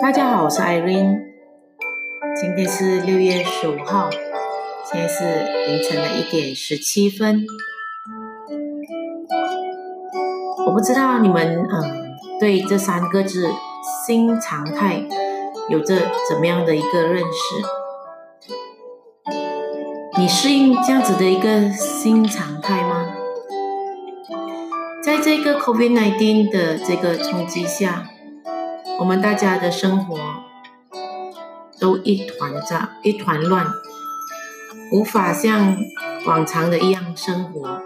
大家好，我是 Irene，今天是六月十五号，现在是凌晨的一点十七分。我不知道你们嗯对这三个字“新常态”有着怎么样的一个认识？你适应这样子的一个新常态吗？在这个 COVID-19 的这个冲击下，我们大家的生活都一团糟、一团乱，无法像往常的一样生活，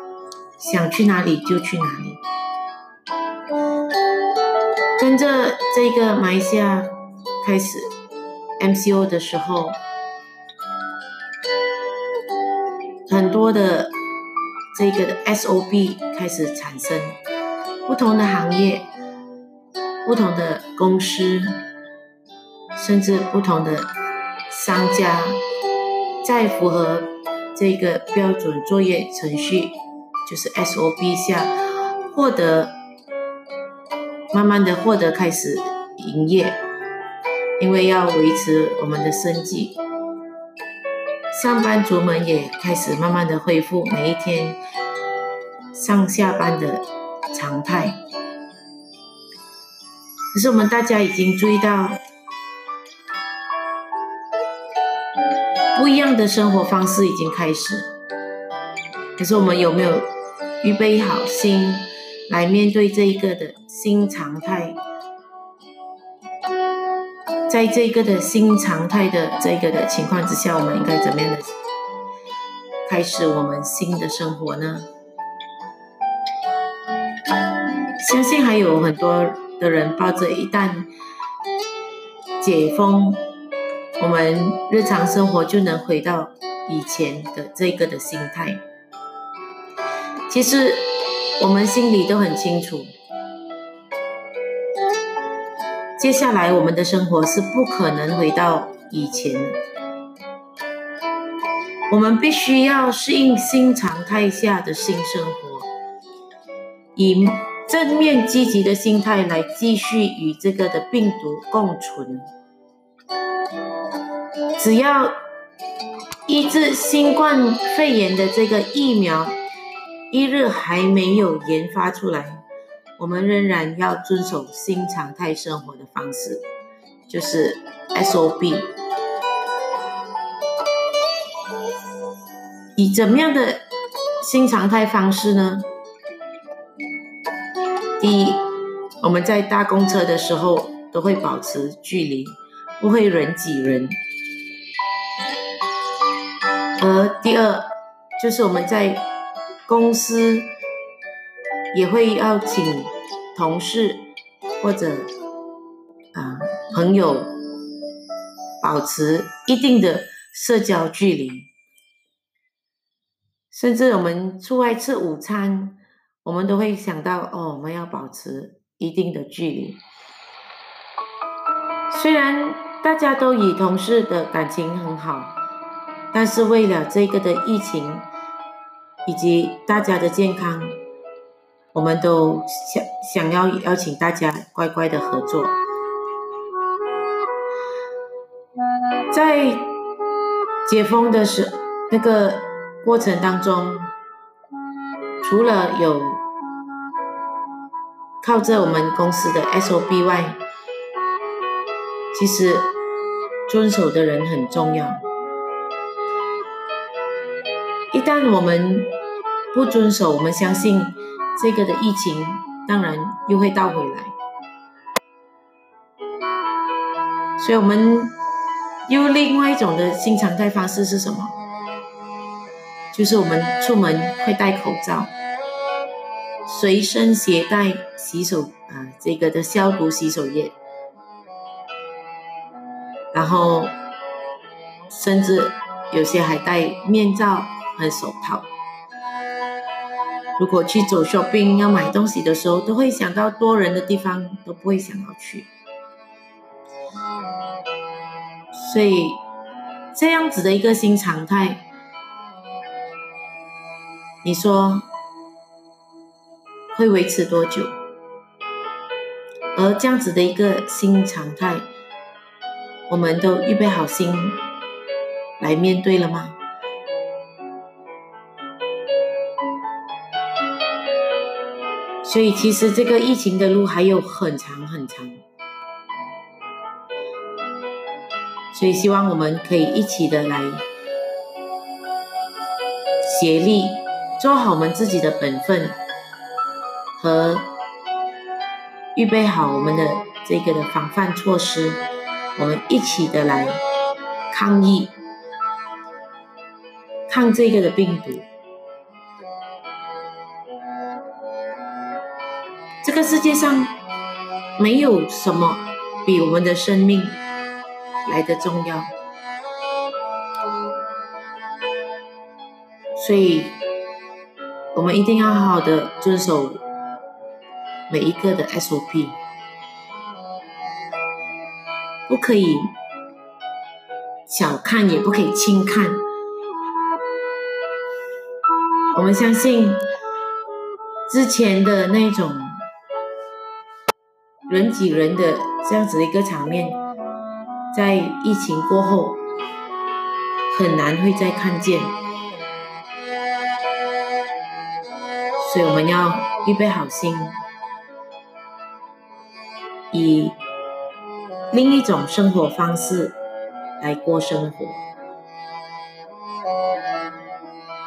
想去哪里就去哪里。跟着这个马来西亚开始 MCO 的时候，很多的。这个 SOP 开始产生，不同的行业、不同的公司，甚至不同的商家，在符合这个标准作业程序，就是 SOP 下，获得慢慢的获得开始营业，因为要维持我们的生计。上班族们也开始慢慢的恢复每一天上下班的常态。可是我们大家已经注意到，不一样的生活方式已经开始。可是我们有没有预备好心来面对这一个的新常态？在这个的新常态的这个的情况之下，我们应该怎么样的开始我们新的生活呢？相信还有很多的人抱着一旦解封，我们日常生活就能回到以前的这个的心态。其实我们心里都很清楚。接下来，我们的生活是不可能回到以前。我们必须要适应新常态下的新生活，以正面积极的心态来继续与这个的病毒共存。只要医治新冠肺炎的这个疫苗一日还没有研发出来。我们仍然要遵守新常态生活的方式，就是 S O B。以怎么样的新常态方式呢？第一，我们在搭公车的时候都会保持距离，不会人挤人。而第二，就是我们在公司。也会邀请同事或者啊朋友保持一定的社交距离，甚至我们出外吃午餐，我们都会想到哦，我们要保持一定的距离。虽然大家都以同事的感情很好，但是为了这个的疫情以及大家的健康。我们都想想要邀请大家乖乖的合作，在解封的时那个过程当中，除了有靠着我们公司的 SOP 外，其实遵守的人很重要。一旦我们不遵守，我们相信。这个的疫情当然又会倒回来，所以我们又另外一种的新常态方式是什么？就是我们出门会戴口罩，随身携带洗手啊，这个的消毒洗手液，然后甚至有些还戴面罩和手套。如果去走 shopping 要买东西的时候，都会想到多人的地方都不会想要去，所以这样子的一个新常态，你说会维持多久？而这样子的一个新常态我们都预备好心来面对了吗？所以，其实这个疫情的路还有很长很长，所以希望我们可以一起的来协力，做好我们自己的本分和预备好我们的这个的防范措施，我们一起的来抗疫，抗这个的病毒。这个世界上没有什么比我们的生命来的重要，所以我们一定要好好的遵守每一个的 SOP，不可以小看，也不可以轻看。我们相信之前的那种。人挤人的这样子的一个场面，在疫情过后很难会再看见，所以我们要预备好心，以另一种生活方式来过生活。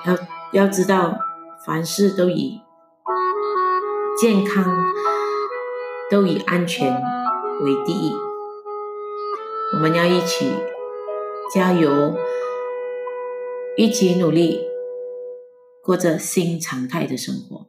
要要知道，凡事都以健康。都以安全为第一，我们要一起加油，一起努力，过着新常态的生活。